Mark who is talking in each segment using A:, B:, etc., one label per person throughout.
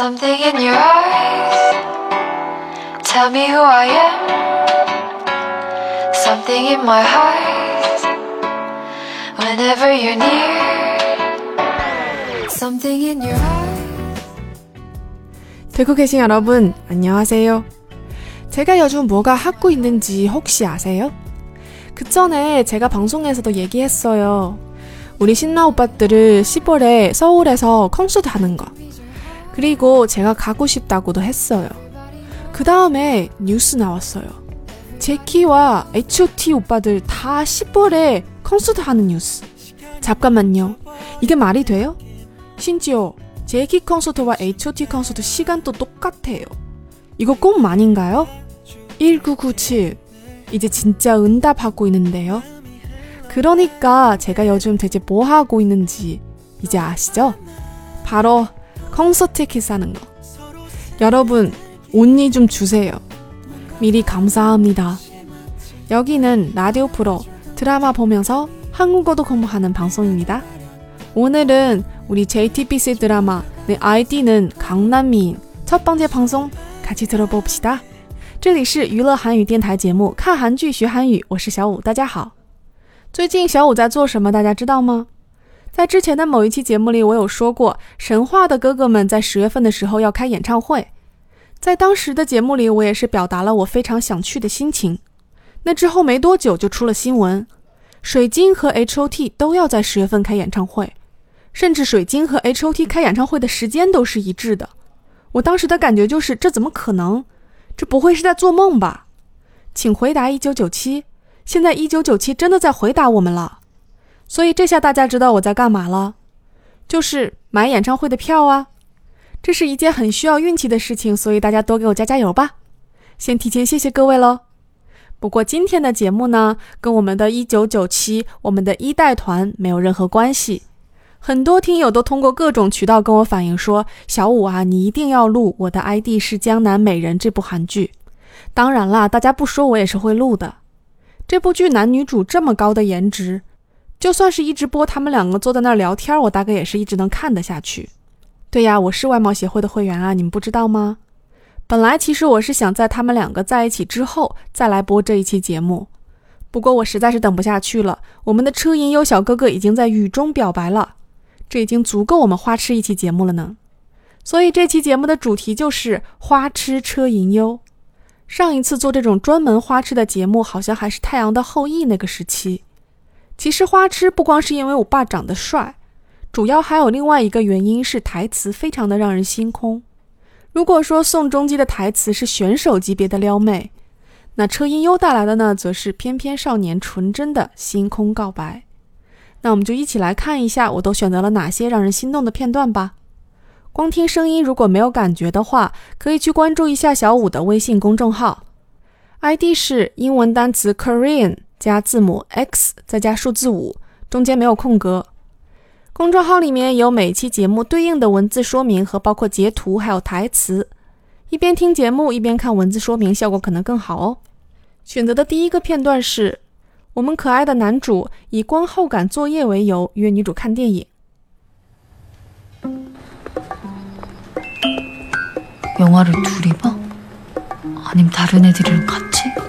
A: Something in your eyes. Tell me who I am. Something in my heart. Whenever you're near. Something in your eyes.
B: 듣고 계신 여러분, 안녕하세요. 제가 요즘 뭐가 하고 있는지 혹시 아세요? 그 전에 제가 방송에서도 얘기했어요. 우리 신나 오빠들을 10월에 서울에서 콘서트 하는 거. 그리고 제가 가고 싶다고도 했어요. 그 다음에 뉴스 나왔어요. 제키와 H.O.T 오빠들 다 10월에 콘서트 하는 뉴스. 잠깐만요. 이게 말이 돼요? 심지어 제키 콘서트와 H.O.T 콘서트 시간도 똑같아요. 이거 꼭 아닌가요? 1997. 이제 진짜 응답하고 있는데요. 그러니까 제가 요즘 대체 뭐 하고 있는지 이제 아시죠? 바로 콘서트 티켓 사는 거. 여러분, 온니 좀 주세요. 미리 감사합니다. 여기는 라디오 프로 드라마 보면서 한국어도 공부하는 방송입니다. 오늘은 우리 JTBC 드라마 내 아이디는 강남미인 첫 번째 방송 같이 들어봅시다. 这里是娱乐韩语电台节目，看韩剧学韩语，我是小五，大家好。最近小五在做什么？大家知道吗？ 在之前的某一期节目里，我有说过，神话的哥哥们在十月份的时候要开演唱会。在当时的节目里，我也是表达了我非常想去的心情。那之后没多久就出了新闻，水晶和 H.O.T 都要在十月份开演唱会，甚至水晶和 H.O.T 开演唱会的时间都是一致的。我当时的感觉就是，这怎么可能？这不会是在做梦吧？请回答一九九七。现在一九九七真的在回答我们了，所以这下大家知道我在干嘛了，就是买演唱会的票啊。这是一件很需要运气的事情，所以大家多给我加加油吧。先提前谢谢各位喽。不过今天的节目呢，跟我们的一九九七，我们的一代团没有任何关系。很多听友都通过各种渠道跟我反映说：“小五啊，你一定要录《我的 ID 是江南美人》这部韩剧。”当然啦，大家不说我也是会录的。这部剧男女主这么高的颜值，就算是一直播他们两个坐在那儿聊天，我大概也是一直能看得下去。对呀，我是外貌协会的会员啊，你们不知道吗？本来其实我是想在他们两个在一起之后再来播这一期节目，不过我实在是等不下去了。我们的车银优小哥哥已经在雨中表白了。这已经足够我们花痴一期节目了呢，所以这期节目的主题就是花痴车银优。上一次做这种专门花痴的节目，好像还是《太阳的后裔》那个时期。其实花痴不光是因为我爸长得帅，主要还有另外一个原因是台词非常的让人心空。如果说宋仲基的台词是选手级别的撩妹，那车银优带来的呢，则是翩翩少年纯真的星空告白。那我们就一起来看一下，我都选择了哪些让人心动的片段吧。光听声音如果没有感觉的话，可以去关注一下小五的微信公众号，ID 是英文单词 Korean 加字母 X 再加数字五，中间没有空格。公众号里面有每期节目对应的文字说明和包括截图还有台词，一边听节目一边看文字说明，效果可能更好哦。选择的第一个片段是。我们可爱的男主以观后感作业为由约女主看电影。
C: 영화를둘이봐아니면다른애들이랑같이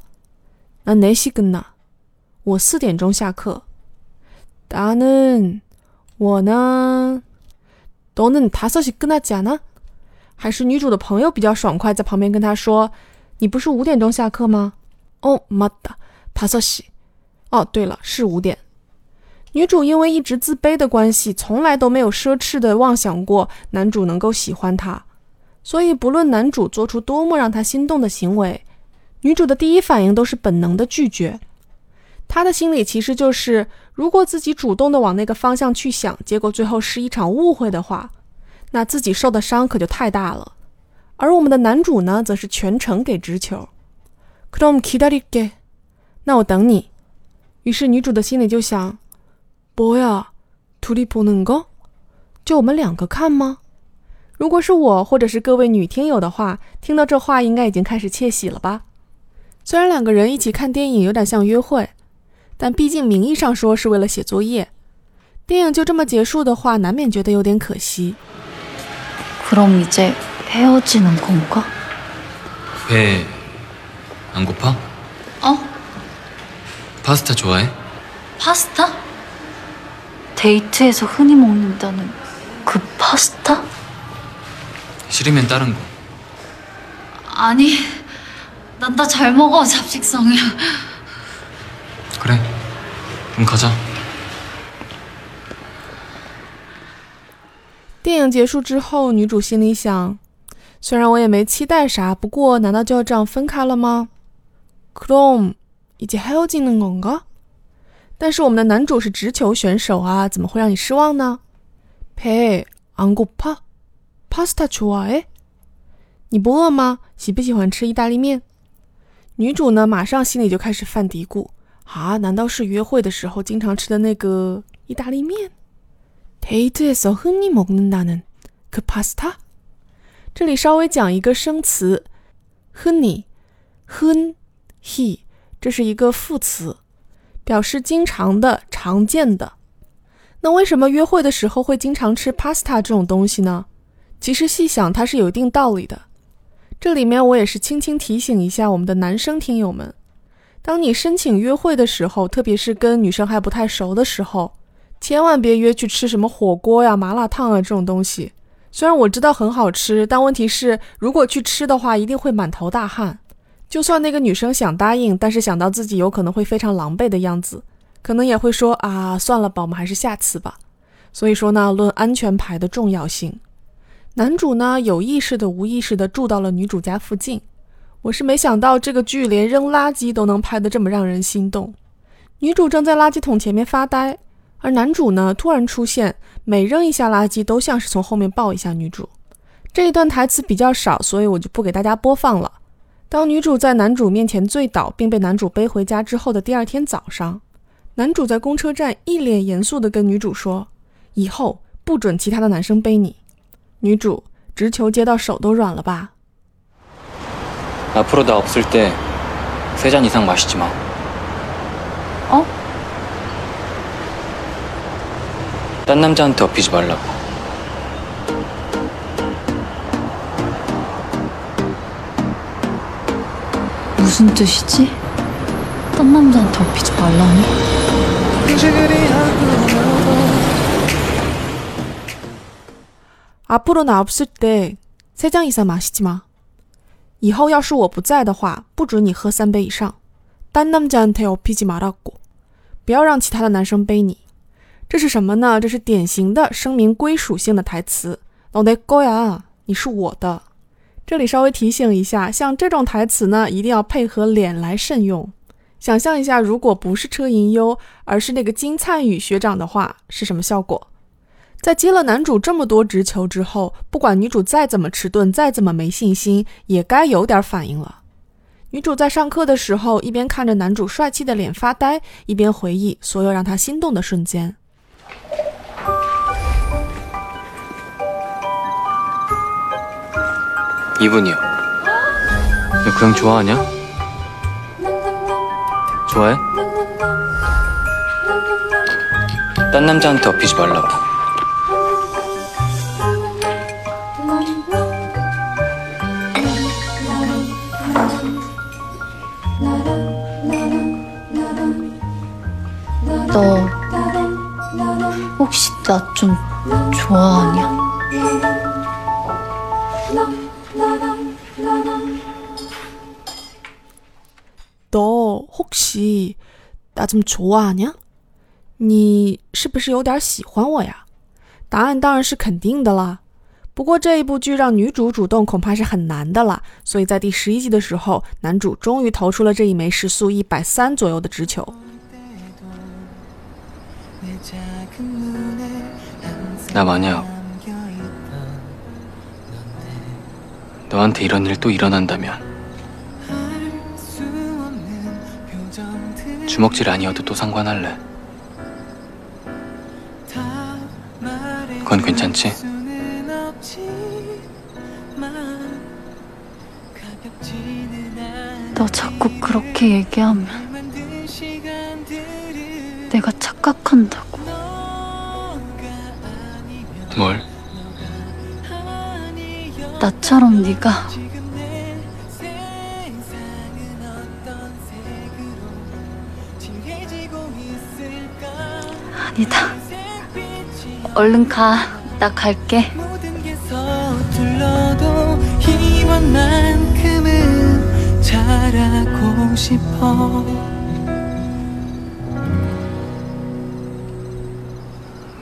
B: 난 4시 끝나. 我四点钟下课。나는我呢？너는다섯시끝나지않아还是女主的朋友比较爽快，在旁边跟她说：“你不是五点钟下课吗？”哦，맞다다섯시哦，对了，是五点。女主因为一直自卑的关系，从来都没有奢侈的妄想过男主能够喜欢她， 所以不论男主做出多么让他心动的行为， 女主的第一反应都是本能的拒绝。她的心里其实就是，如果自己主动的往那个方向去想，结果最后是一场误会的话，那自己受的伤可就太大了。而我们的男主呢，则是全程给直球。그럼기다릴게，那我等你。于是女主的心里就想，뭐야둘이보는 거？ 就我们两个看吗？如果是我或者是各位女听友的话，听到这话应该已经开始窃喜了吧？ 虽然两个人一起看电影有点像约会，但毕竟名义上说是为了写作业。电影就这么结束的话，难免觉得有点可惜。
C: 그럼 이제 헤어지는 건가?
D: 배 안 고파?
C: 어?
D: 파스타 좋아해?
C: 파스타? 데이트에서 흔히 먹는다는 그 파스타?
D: 싫으면 다른 거.
C: 아니, 난 다 잘 먹어, 잡식성이야.
D: 그래. 그럼 가자.
B: 电影结束之后，女主心里想：虽然我也没期待啥，不过难道就要这样分开了吗？그럼이제헤어지는건가？但是我们的男主是直球选手啊，怎么会让你失望呢？배안고파파스타좋아해？你不饿吗？喜不喜欢吃意大利面？ 女主呢，马上心里就开始犯嘀咕：啊，难道是约会的时候经常吃的那个意大利面？ 데이트에서 흔히 먹는다는 그 파스타？这里稍微讲一个生词，흔히，흔 히， 这是一个副词，表示经常的、常见的。那为什么约会的时候会经常吃 pasta 这种东西呢？其实细想，它是有一定道理的。 这里面我也是轻轻提醒一下我们的男生听友们：当你申请约会的时候，特别是跟女生还不太熟的时候，千万别约去吃什么火锅呀、麻辣烫啊这种东西。虽然我知道很好吃，但问题是，如果去吃的话，一定会满头大汗。就算那个女生想答应，但是想到自己有可能会非常狼狈的样子，可能也会说啊，算了吧，我们还是下次吧。所以说呢，论安全牌的重要性，男主呢有意识的、无意识的住到了女主家附近。我是没想到这个剧连扔垃圾都能拍得这么让人心动。女主正在垃圾桶前面发呆。而男主呢，突然出现，每扔一下垃圾都像是从后面抱一下女主。这一段台词比较少，所以我就不给大家播放了。当女主在男主面前醉倒，并被男主背回家之后的第二天早上，男主在公车站一脸严肃地跟女主说：“以后不准其他的男生背你。”女主直球接到手都软了吧？
D: 앞으로 나 없을 때 세 잔 이상 마시지 마.
C: 어?
D: 딴 남자한테 엎이지 말라고.
C: 무슨 뜻이지? 딴 남자한테 엎이지 말라니?
B: 앞으로 나 없을 때 세 잔 이상 마시지 마. 以后要是我不在的话，不准你喝三杯以上。딴남자한테엎이지말라고， 不要让其他的男生背你。这是什么呢？这是典型的声明归属性的台词。너내거야， 你是我的。这里稍微提醒一下，像这种台词呢，一定要配合脸来慎用。想象一下，如果不是车银优，而是那个金灿宇学长的话，是什么效果？ 在接了男主这么多直球之后，不管女主再怎么迟钝，再怎么没信心，也该有点反应了。女主在上课的时候，一边看着男主帅气的脸发呆，一边回忆所有让她心动的瞬间。
D: 이분이요. 너 그 형 좋아하냐? 좋아해? 딴 남자한테 엎이지 말라고.
C: 좀 좋아하냐?
B: 너 혹시 나 좀 좋아하냐? 你是不是有点喜欢我呀？答案当然是肯定的啦。 不过这一部剧让女主主动恐怕是很难的了，所以在第十一集的时候，男主终于投出了这一枚时速一百三左右的直球。
D: 나 만약 너한테 이런 일 또 일어난다면 주먹질 아니어도 또 상관할래. 그건 괜찮지?
E: 너 자꾸 그렇게 얘기하면 내가 착각한다고.
D: 뭘?
E: 나처럼 네가 아니다. 얼른 가. 나 갈게.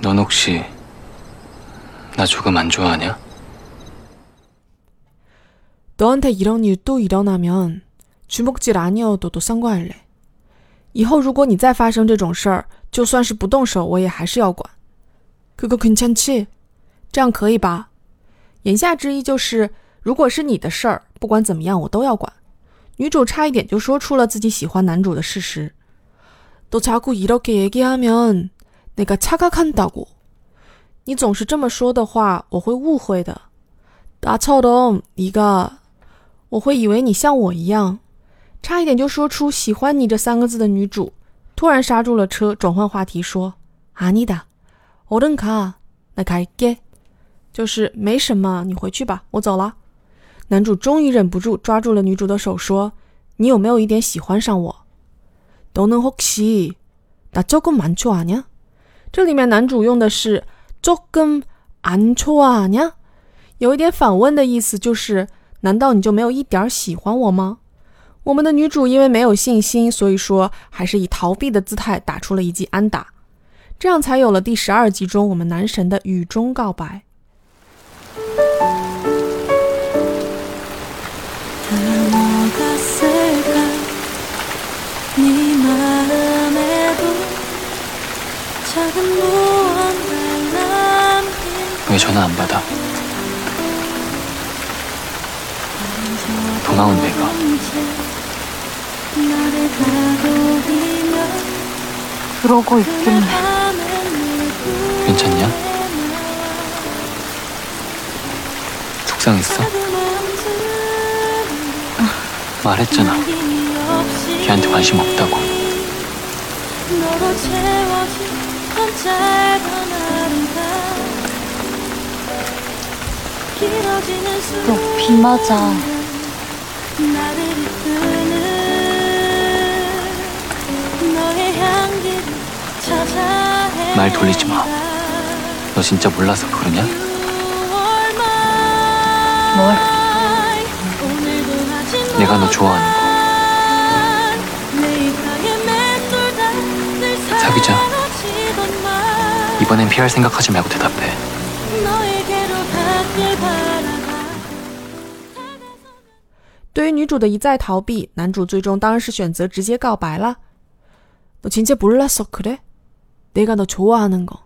D: 넌 혹시 나 조금 안 좋아하냐?
B: 너한테 이런 일 또 일어나면 주먹질 아니어도 또 상관할래. 以后如果你再发生这种事儿，就算是不动手，我也还是要管。그거괜찮지？这样可以吧？言下之意就是，如果是你的事儿，不管怎么样我都要管。女主差一点就说出了自己喜欢男主的事实。너자꾸이렇게얘기하면내가착각한다고。 你总是这么说的话，我会误会的。나처럼네가，我会以为你像我一样。差一点就说出喜欢你这三个字的女主，突然刹住了车，转换话题说：“아니다，얼른가나갈게。”就是没什么，你回去吧，我走了。男主终于忍不住抓住了女主的手，说：“你有没有一点喜欢上我？”너는혹시나조금안좋아하냐？这里面男主用的是 조금안좋아하냐？有一点反问的意思，就是难道你就没有一点喜欢我吗？我们的女主因为没有信心，所以说还是以逃避的姿态打出了一记安打，这样才有了第十二集中我们男神的雨中告白。
D: 왜 전화 안 받아? 고마운 내가
E: 그러고 있겠네.
D: 괜찮냐? 속상했어? 말했잖아. 걔한테 관심 없다고.
F: 너
E: 비 맞아.
D: 말 돌리지 마. 너 진짜 몰라서 그러냐?
E: 뭘?
D: 내가 너 좋아하는
F: 거
D: 사귀자. 이번엔 피할 생각하지 말고 대답해.
B: 于女主的一再逃避，男主最终当然是选择直接告白了。너진짜몰랐어그래내가너좋아하는 거，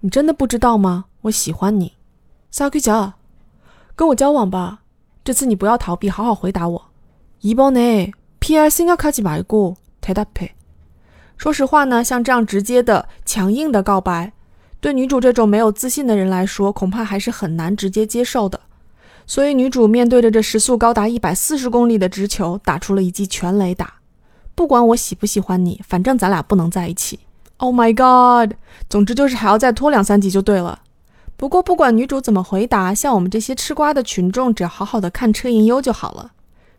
B: 你真的不知道吗？我喜欢你。사귀자， 跟我交往吧。这次你不要逃避，好好回答我。이번에피할생각하지말고대답해。 说实话呢，像这样直接的、强硬的告白，对女主这种没有自信的人来说，恐怕还是很难直接接受的。 所以女主面对着这时速高达一百四十公里的直球，打出了一记全垒打。不管我喜不喜欢你，反正咱俩不能在一起。Oh my god！总之就是还要再拖两三集就对了。不过不管女主怎么回答，像我们这些吃瓜的群众，只要好好的看车银优就好了。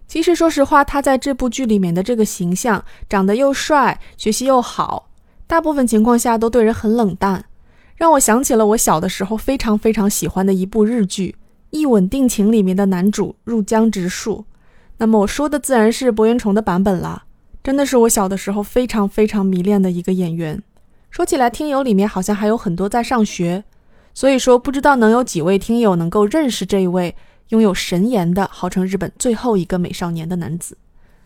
B: 其实说实话，他在这部剧里面的这个形象，长得又帅，学习又好，大部分情况下都对人很冷淡，让我想起了我小的时候非常非常喜欢的一部日剧。一吻定情里面的男主入江直树，那么我说的自然是博元崇的版本啦，真的是我小的时候非常非常迷恋的一个演员。说起来，听友里面好像还有很多在上学，所以说，不知道能有几位听友能够认识这一位拥有神颜的、号称日本最后一个美少年的男子。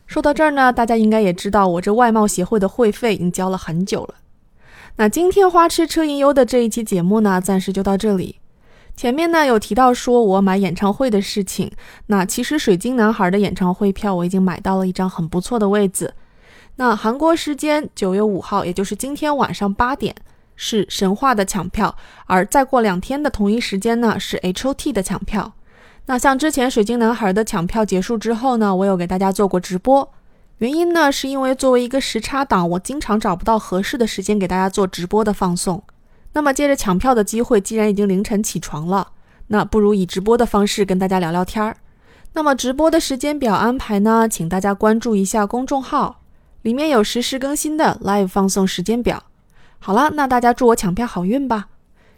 B: 说到这儿呢，大家应该也知道，我这外貌协会的会费已经交了很久了。那今天花痴车银优的这一期节目呢，暂时就到这里。前面呢有提到说我买演唱会的事情，那其实水晶男孩的演唱会票我已经买到了一张很不错的位子。那韩国时间九月五号，也就是今天晚上八点是神话的抢票，而再过两天的同一时间呢是 H O T 的抢票。那像之前水晶男孩的抢票结束之后呢，我有给大家做过直播，原因呢是因为作为一个时差党，我经常找不到合适的时间给大家做直播的放送。那么借着抢票的机会，既然已经凌晨起床了，那不如以直播的方式跟大家聊聊天儿。那么直播的时间表安排呢，请大家关注一下公众号，里面有实时更新的 live 放送时间表。好了，那大家祝我抢票好运吧。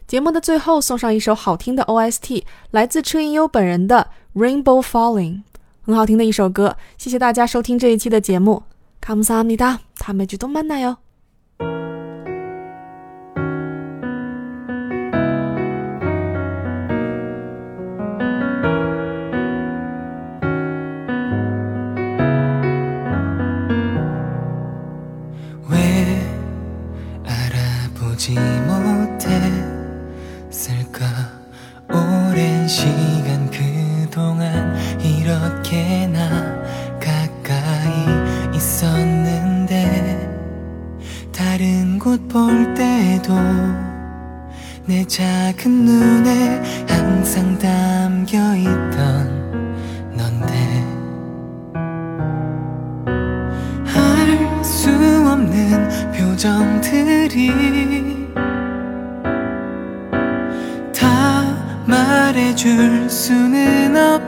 B: 节目的最后送上一首好听的 OST，来自车银优本人的《Rainbow Falling》，很好听的一首歌。谢谢大家收听这一期的节目，감사합니다 다음에주도만나요。
G: 寂寞。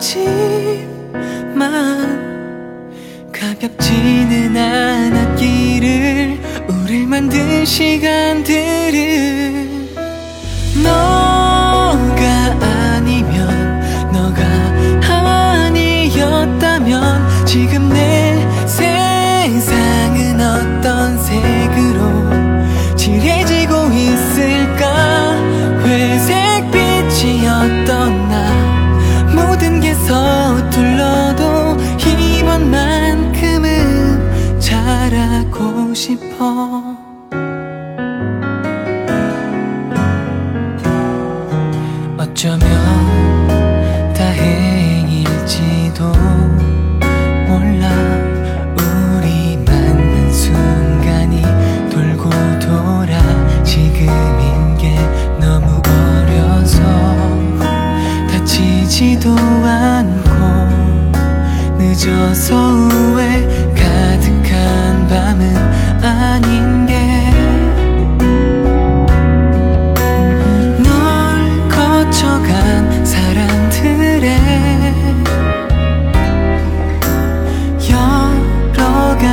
G: 없지만 가볍지는 않았기를 우릴 만든 시간들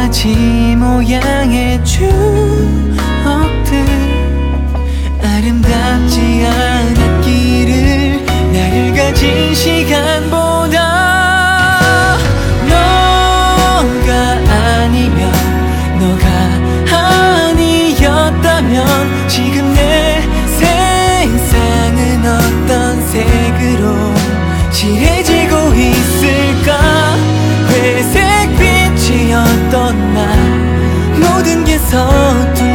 G: 가지 모양의 추억들. 아름답지 않았기를 나를 가진 시간보다 tanto.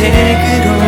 G: 무지